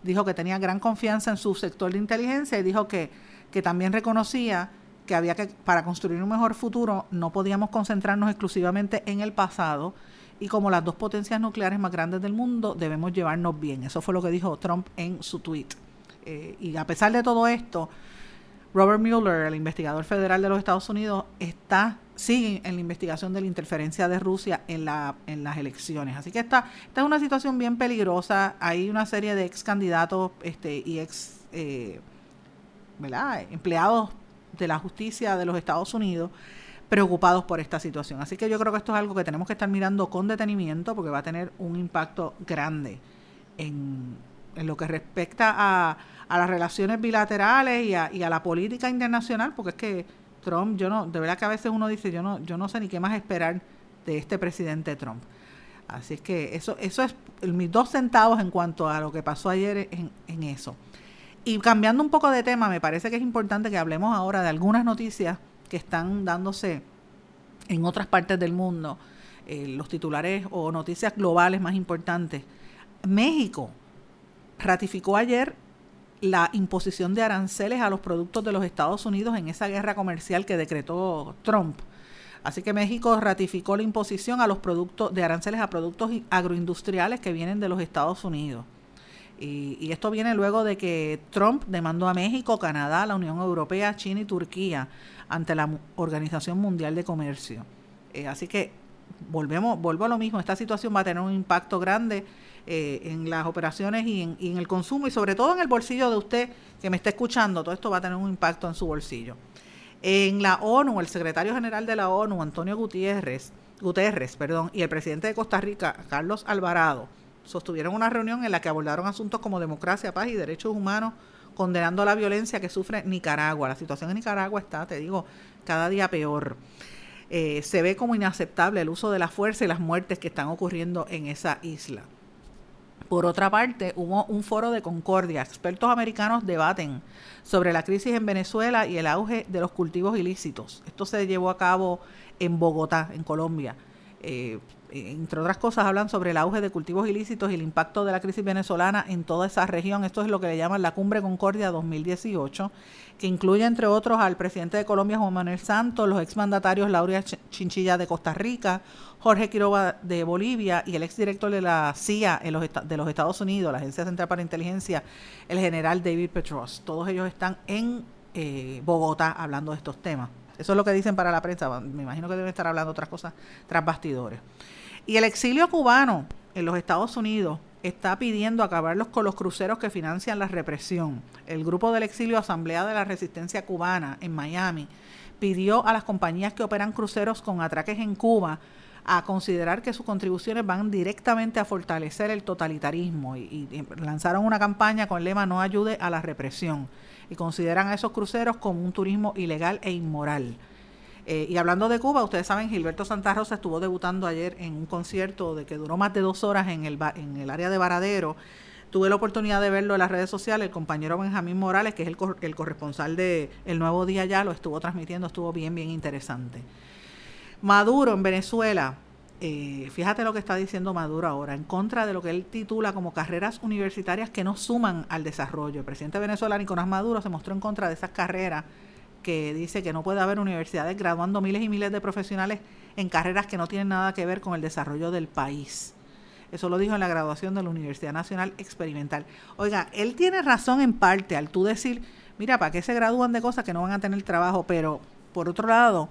dijo que tenía gran confianza en su sector de inteligencia y dijo que, que también reconocía que había que, para construir un mejor futuro, no podíamos concentrarnos exclusivamente en el pasado y como las dos potencias nucleares más grandes del mundo, debemos llevarnos bien. Eso fue lo que dijo Trump en su tweet. Eh, y a pesar de todo esto, Robert Mueller, el investigador federal de los Estados Unidos, está sigue en la investigación de la interferencia de Rusia en, la, en las elecciones. Así que esta, esta es una situación bien peligrosa. Hay una serie de ex candidatos este, y ex eh, empleados de la justicia de los Estados Unidos preocupados por esta situación. Así que yo creo que esto es algo que tenemos que estar mirando con detenimiento porque va a tener un impacto grande en, lo que respecta a, a, las relaciones bilaterales y a, y a, la política internacional, porque es que Trump, yo no, de verdad que a veces uno dice, yo no, yo no sé ni qué más esperar de este presidente Trump. Así que eso, eso es mis dos centavos en cuanto a lo que pasó ayer en, en eso. Y cambiando un poco de tema, me parece que es importante que hablemos ahora de algunas noticias que están dándose en otras partes del mundo, eh, los titulares o noticias globales más importantes. México ratificó ayer la imposición de aranceles a los productos de los Estados Unidos en esa guerra comercial que decretó Trump. Así que México ratificó la imposición a los productos de aranceles a productos agroindustriales que vienen de los Estados Unidos. Y, esto viene luego de que Trump demandó a México, Canadá, la Unión Europea, China y Turquía ante la Organización Mundial de Comercio. Eh, así que volvemos, vuelvo a lo mismo, esta situación va a tener un impacto grande eh, en las operaciones y en, y en, el consumo y sobre todo en el bolsillo de usted que me está escuchando, todo esto va a tener un impacto en su bolsillo. En la ONU, el secretario general de la ONU, Antonio Gutiérrez, Guterres, perdón, y el presidente de Costa Rica, Carlos Alvarado, sostuvieron una reunión en la que abordaron asuntos como democracia, paz y derechos humanos, condenando la violencia que sufre Nicaragua. La situación en Nicaragua está, te digo, cada día peor. Eh, se ve como inaceptable el uso de la fuerza y las muertes que están ocurriendo en esa isla. Por otra parte, hubo un foro de concordia. Expertos americanos debaten sobre la crisis en Venezuela y el auge de los cultivos ilícitos. Esto se llevó a cabo en Bogotá, en Colombia. Eh, entre otras cosas, hablan sobre el auge de cultivos ilícitos y el impacto de la crisis venezolana en toda esa región. Esto es lo que le llaman la Cumbre Concordia 2018, que incluye, entre otros, al presidente de Colombia, Juan Manuel Santos, los exmandatarios Lauria Chinchilla de Costa Rica, Jorge Quiroga de Bolivia y el exdirector de la CIA en los de los Estados Unidos, la Agencia Central para Inteligencia, el general David Petros. Todos ellos están en eh, Bogotá hablando de estos temas. Eso es lo que dicen para la prensa. Me imagino que deben estar hablando otras cosas tras bastidores. Y el exilio cubano en los Estados Unidos está pidiendo acabarlos con los cruceros que financian la represión. El grupo del exilio Asamblea de la Resistencia Cubana en Miami pidió a las compañías que operan cruceros con atraques en Cuba a considerar que sus contribuciones van directamente a fortalecer el totalitarismo y, y, lanzaron una campaña con el lema no ayude a la represión y consideran a esos cruceros como un turismo ilegal e inmoral. Eh, y hablando de Cuba, ustedes saben, Gilberto Santa Rosa estuvo debutando ayer en un concierto de que duró más de dos horas en el, en el área de Varadero. Tuve la oportunidad de verlo en las redes sociales. El compañero Benjamín Morales, que es el, el corresponsal de El Nuevo Día Ya, lo estuvo transmitiendo, estuvo bien, bien interesante. Maduro en Venezuela, eh, fíjate lo que está diciendo Maduro ahora, en contra de lo que él titula como carreras universitarias que no suman al desarrollo. El presidente de Venezuela, Nicolás Maduro, se mostró en contra de esas carreras que dice que no puede haber universidades graduando miles y miles de profesionales en carreras que no tienen nada que ver con el desarrollo del país. Eso lo dijo en la graduación de la Universidad Nacional Experimental. Oiga, él tiene razón en parte al tú decir, mira, ¿para qué se gradúan de cosas que no van a tener trabajo? Pero, por otro lado,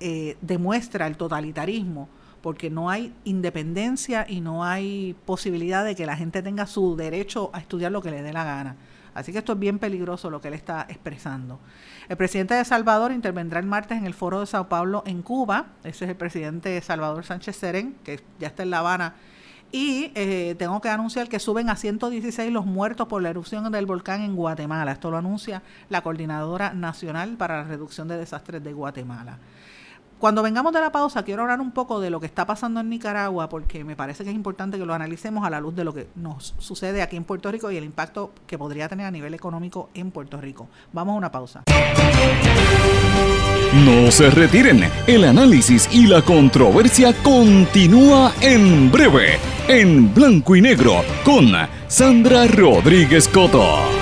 eh, demuestra el totalitarismo porque no hay independencia y no hay posibilidad de que la gente tenga su derecho a estudiar lo que le dé la gana. Así que esto es bien peligroso lo que él está expresando. El presidente de Salvador intervendrá el martes en el foro de Sao Paulo en Cuba. Ese es el presidente Salvador Sánchez Serén, que ya está en La Habana. Y eh, tengo que anunciar que suben a 116 los muertos por la erupción del volcán en Guatemala. Esto lo anuncia la Coordinadora Nacional para la Reducción de Desastres de Guatemala. Cuando vengamos de la pausa, quiero hablar un poco de lo que está pasando en Nicaragua, porque me parece que es importante que lo analicemos a la luz de lo que nos sucede aquí en Puerto Rico y el impacto que podría tener a nivel económico en Puerto Rico. Vamos a una pausa. No se retiren, el análisis y la controversia continúa en breve, en blanco y negro, con Sandra Rodríguez Coto.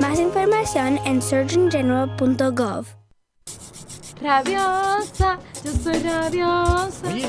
Más información en surgeongeneral.gov. Rabiosa, yo soy rabiosa. Oye,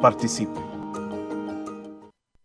Participe.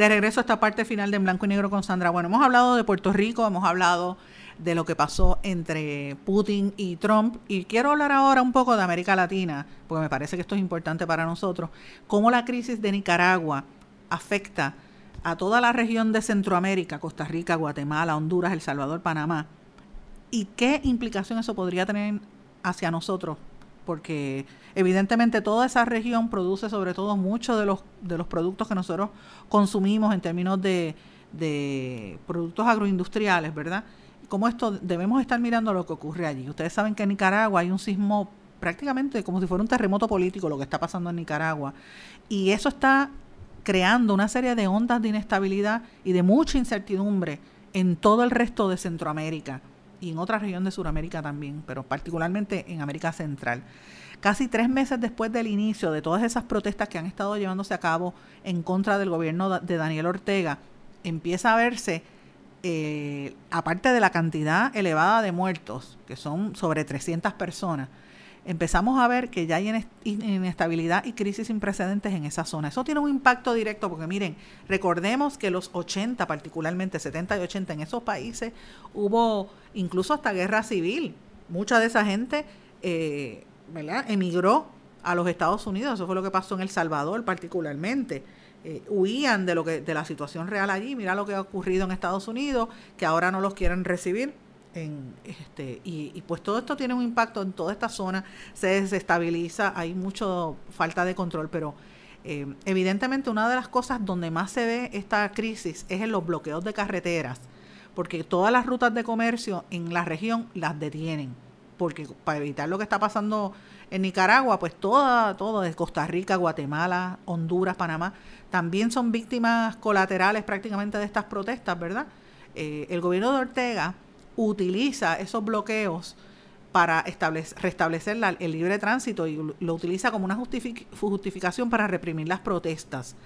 De regreso a esta parte final de Blanco y Negro con Sandra. Bueno, hemos hablado de Puerto Rico, hemos hablado de lo que pasó entre Putin y Trump y quiero hablar ahora un poco de América Latina, porque me parece que esto es importante para nosotros, cómo la crisis de Nicaragua afecta a toda la región de Centroamérica, Costa Rica, Guatemala, Honduras, El Salvador, Panamá, y qué implicación eso podría tener hacia nosotros porque evidentemente toda esa región produce sobre todo muchos de los, de los productos que nosotros consumimos en términos de, de productos agroindustriales, ¿verdad? Como esto debemos estar mirando lo que ocurre allí. Ustedes saben que en Nicaragua hay un sismo prácticamente como si fuera un terremoto político lo que está pasando en Nicaragua. Y eso está creando una serie de ondas de inestabilidad y de mucha incertidumbre en todo el resto de Centroamérica y en otra región de Sudamérica también, pero particularmente en América Central. Casi tres meses después del inicio de todas esas protestas que han estado llevándose a cabo en contra del gobierno de Daniel Ortega, empieza a verse, eh, aparte de la cantidad elevada de muertos, que son sobre 300 personas, empezamos a ver que ya hay inestabilidad y crisis sin precedentes en esa zona. Eso tiene un impacto directo porque miren, recordemos que los 80, particularmente 70 y 80 en esos países, hubo incluso hasta guerra civil. Mucha de esa gente eh, ¿verdad? emigró a los Estados Unidos. Eso fue lo que pasó en El Salvador particularmente. Eh, huían de lo que de la situación real allí. Mira lo que ha ocurrido en Estados Unidos, que ahora no los quieren recibir en este y, pues todo esto tiene un impacto en toda esta zona se desestabiliza hay mucho falta de control pero eh, evidentemente una de las cosas donde más se ve esta crisis es en los bloqueos de carreteras porque todas las rutas de comercio en la región las detienen porque para evitar lo que está pasando en Nicaragua pues toda todo de Costa Rica Guatemala Honduras Panamá también son víctimas colaterales prácticamente de estas protestas verdad eh, el gobierno de Ortega utiliza esos bloqueos para restablecer el libre tránsito y lo utiliza como una justificación para reprimir las protestas.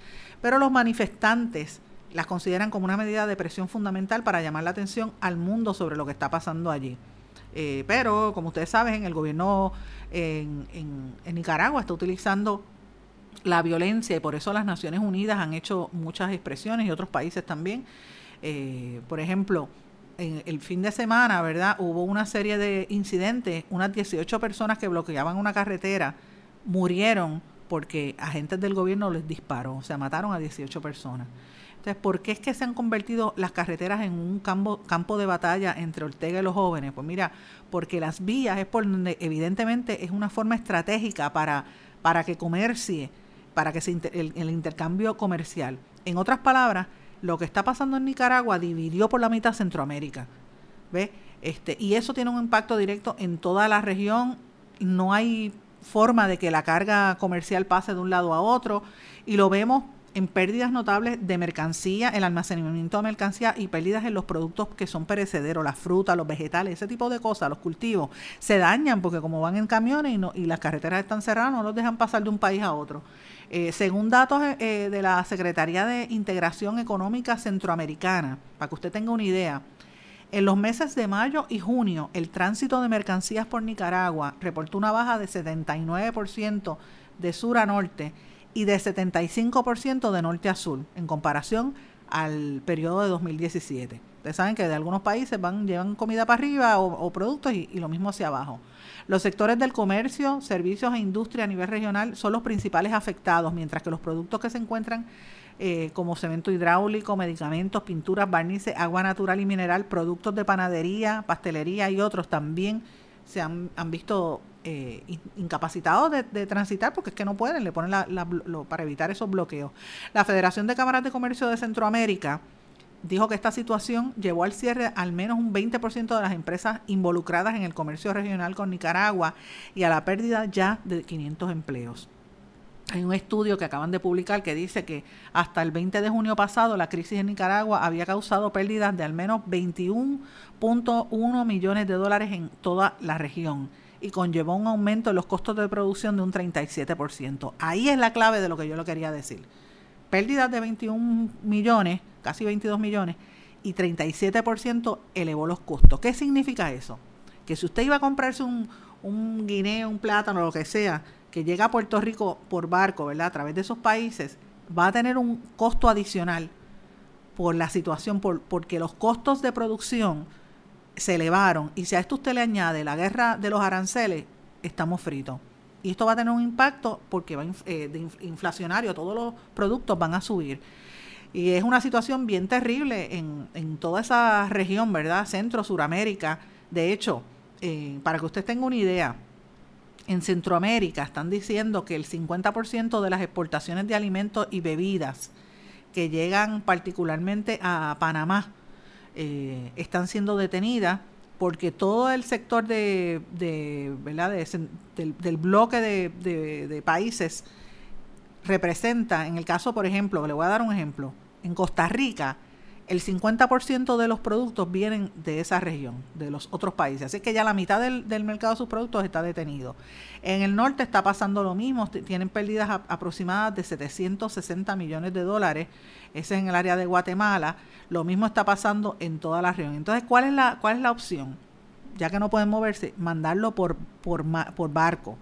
Pero los manifestantes las consideran como una medida de presión fundamental para llamar la atención al mundo sobre lo que está pasando allí. Eh, pero, como ustedes saben, el gobierno en, Nicaragua está utilizando la violencia y por eso las Naciones Unidas han hecho muchas expresiones y otros países también. Eh, por ejemplo, en el fin de semana, ¿verdad? Hubo una serie de incidentes, unas 18 personas que bloqueaban una carretera murieron porque agentes del gobierno les disparó, o sea, mataron a 18 personas. Entonces, ¿por qué es que se han convertido las carreteras en un campo, campo de batalla entre Ortega y los jóvenes? Pues mira, porque las vías es por donde evidentemente es una forma estratégica para, para que comercie, para que se el, el intercambio comercial. En otras palabras, lo que está pasando en Nicaragua dividió por la mitad Centroamérica. ¿Ve? Este, y eso tiene un impacto directo en toda la región. No hay forma de que la carga comercial pase de un lado a otro. Y lo vemos en pérdidas notables de mercancía, el almacenamiento de mercancía y pérdidas en los productos que son perecederos, las frutas, los vegetales, ese tipo de cosas, los cultivos, se dañan porque como van en camiones y, no, y las carreteras están cerradas, no los dejan pasar de un país a otro. Eh, según datos eh, de la Secretaría de Integración Económica Centroamericana, para que usted tenga una idea, en los meses de mayo y junio, el tránsito de mercancías por Nicaragua reportó una baja de 79% de sur a norte y de 75% de norte a sur, en comparación al periodo de 2017. Ustedes saben que de algunos países van llevan comida para arriba o, productos y, y, lo mismo hacia abajo. Los sectores del comercio, servicios e industria a nivel regional son los principales afectados, mientras que los productos que se encuentran eh, como cemento hidráulico, medicamentos, pinturas, barnices, agua natural y mineral, productos de panadería, pastelería y otros también se han, visto eh, incapacitados de, transitar porque es que no pueden, le ponen la, para evitar esos bloqueos. La Federación de Cámaras de Comercio de Centroamérica dijo que esta situación llevó al cierre al menos un 20% de las empresas involucradas en el comercio regional con Nicaragua y a la pérdida ya de 500 empleos. Hay un estudio que acaban de publicar que dice que hasta el 20 de junio pasado la crisis en Nicaragua había causado pérdidas de al menos 21.1 millones de dólares en toda la región y conllevó un aumento en los costos de producción de un 37%. Ahí es la clave de lo que yo le quería decir. Pérdidas de 21 millones, casi 22 millones, y 37% elevó los costos. ¿Qué significa eso? Que si usted iba a comprarse un, un guineo, un plátano, lo que sea, que llega a Puerto Rico por barco, ¿verdad? A través de esos países, va a tener un costo adicional por la situación, por, porque los costos de producción se elevaron. Y si a esto usted le añade la guerra de los aranceles, estamos fritos. Y esto va a tener un impacto porque va eh, de inflacionario, todos los productos van a subir. Y es una situación bien terrible en, en toda esa región, ¿verdad? Centro, Suramérica. De hecho, eh, para que usted tenga una idea, en Centroamérica están diciendo que el 50% de las exportaciones de alimentos y bebidas que llegan particularmente a Panamá eh, están siendo detenidas porque todo el sector de, ¿verdad? del, bloque de, de países representa, en el caso, por ejemplo, le voy a dar un ejemplo, en Costa Rica, el 50% de los productos vienen de esa región, de los otros países. Así que ya la mitad del, mercado de sus productos está detenido. En el norte está pasando lo mismo, tienen pérdidas aproximadas de 760 millones de dólares. Ese es en el área de Guatemala. Lo mismo está pasando en toda la región. Entonces, ¿cuál es la, cuál es la opción? Ya que no pueden moverse, mandarlo por, por, por barco.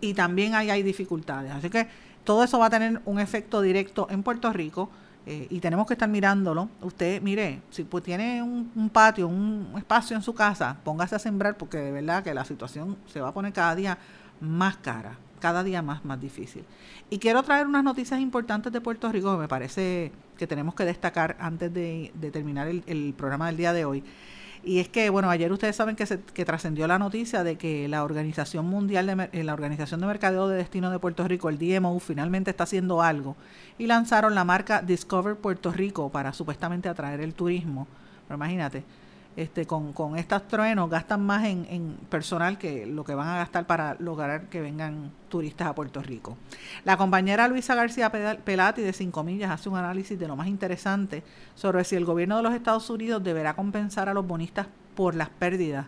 Y también ahí hay dificultades. Así que todo eso va a tener un efecto directo en Puerto Rico eh, y tenemos que estar mirándolo. Usted, mire, si pues tiene un, patio, un espacio en su casa, póngase a sembrar porque de verdad que la situación se va a poner cada día más cara, cada día más, más difícil. Y quiero traer unas noticias importantes de Puerto Rico que me parece que tenemos que destacar antes de, terminar el programa del día de hoy. Y es que, bueno, ayer ustedes saben que, se, que trascendió la noticia de que la Organización Mundial, de, eh, la Organización de Mercadeo de Destino de Puerto Rico, el DMO, finalmente está haciendo algo y lanzaron la marca Discover Puerto Rico para supuestamente atraer el turismo. Pero imagínate, este, con, con estos truenos gastan más en, personal que lo que van a gastar para lograr que vengan turistas a Puerto Rico. La compañera Luisa García Pelati de Cinco Millas hace un análisis de lo más interesante sobre si el gobierno de los Estados Unidos deberá compensar a los bonistas por las pérdidas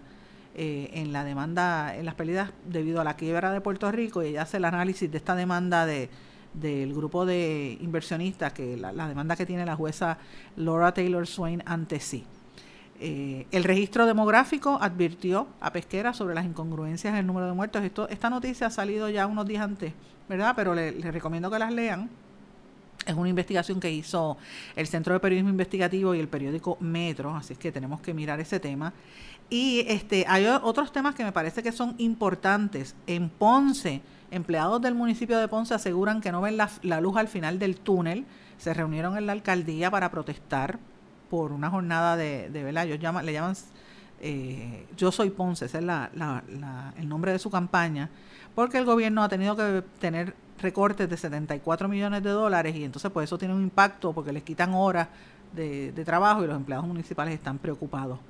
eh, en la demanda, en las pérdidas debido a la quiebra de Puerto Rico y ella hace el análisis de esta demanda de del grupo de inversionistas que la, la demanda que tiene la jueza Laura Taylor Swain ante sí. Eh, el registro demográfico advirtió a Pesquera sobre las incongruencias en el número de muertos. Esto, esta noticia ha salido ya unos días antes, ¿verdad? Pero les le recomiendo que las lean. Es una investigación que hizo el Centro de Periodismo Investigativo y el periódico Metro, así que tenemos que mirar ese tema. Y este, hay otros temas que me parece que son importantes. En Ponce, empleados del municipio de Ponce aseguran que no ven la luz al final del túnel. Se reunieron en la alcaldía para protestar por una jornada de, de ¿verdad? Ellos llaman, le llaman eh, Yo Soy Ponce, ese es el nombre de su campaña, porque el gobierno ha tenido que tener recortes de 74 millones de dólares y entonces pues eso tiene un impacto porque les quitan horas de, trabajo y los empleados municipales están preocupados.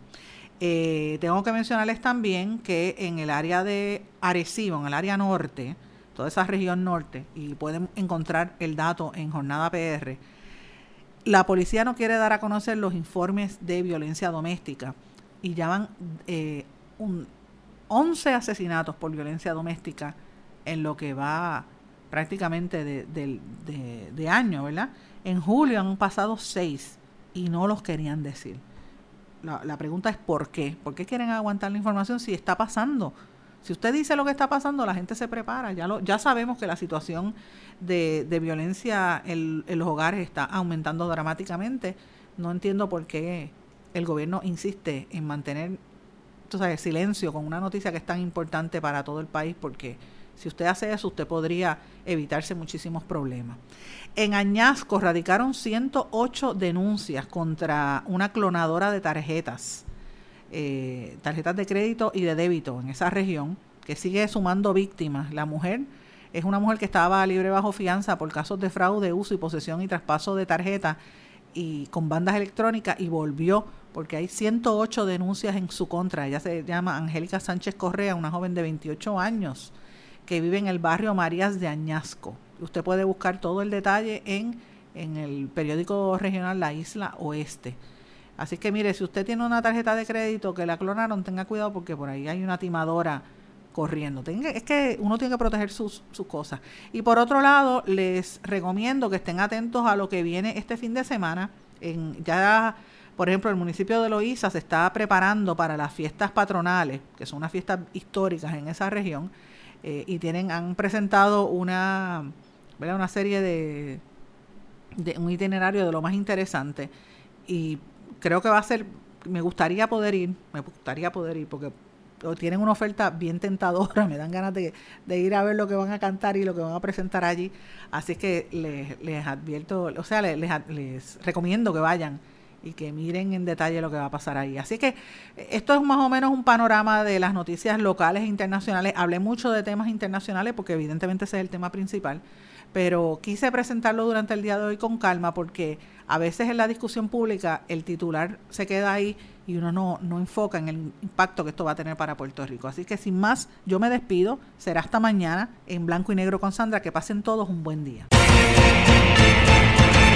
Eh, tengo que mencionarles también que en el área de Arecibo, en el área norte, toda esa región norte, y pueden encontrar el dato en Jornada PR, la policía no quiere dar a conocer los informes de violencia doméstica y llaman eh, un 11 asesinatos por violencia doméstica en lo que va prácticamente de, año, ¿verdad? En julio han pasado seis y no los querían decir. La, la, pregunta es ¿por qué? ¿Por qué quieren aguantar la información si está pasando? Si usted dice lo que está pasando, la gente se prepara. Ya, lo, ya sabemos que la situación de, violencia en, los hogares está aumentando dramáticamente. No entiendo por qué el gobierno insiste en mantener silencio con una noticia que es tan importante para todo el país, porque si usted hace eso, usted podría evitarse muchísimos problemas. En Añasco radicaron 108 denuncias contra una clonadora de tarjetas, eh, tarjetas de crédito y de débito en esa región, que sigue sumando víctimas. La mujer es una mujer que estaba libre bajo fianza por casos de fraude, uso y posesión y traspaso de tarjetas y con bandas electrónicas y volvió porque hay 108 denuncias en su contra. Ella se llama Angélica Sánchez Correa, una joven de 28 años que vive en el barrio Marías de Añasco. Usted puede buscar todo el detalle en, en el periódico regional La Isla Oeste. Así que mire, si usted tiene una tarjeta de crédito que la clonaron, tenga cuidado porque por ahí hay una timadora corriendo. es que uno tiene que proteger sus, cosas. Y por otro lado, les recomiendo que estén atentos a lo que viene este fin de semana. En, ya, por ejemplo, el municipio de Loíza se está preparando para las fiestas patronales, que son unas fiestas históricas en esa región eh, y tienen han presentado una, una serie de, de un itinerario de lo más interesante y creo que va a ser me gustaría poder ir me gustaría poder ir porque tienen una oferta bien tentadora, me dan ganas de, ir a ver lo que van a cantar y lo que van a presentar allí. Así que les, advierto, o sea, les, les, recomiendo que vayan y que miren en detalle lo que va a pasar ahí. Así que esto es más o menos un panorama de las noticias locales e internacionales. Hablé mucho de temas internacionales porque evidentemente ese es el tema principal, pero quise presentarlo durante el día de hoy con calma porque a veces en la discusión pública el titular se queda ahí y uno no, no enfoca en el impacto que esto va a tener para Puerto Rico. Así que sin más, yo me despido. Será hasta mañana en blanco y negro con Sandra. Que pasen todos un buen día.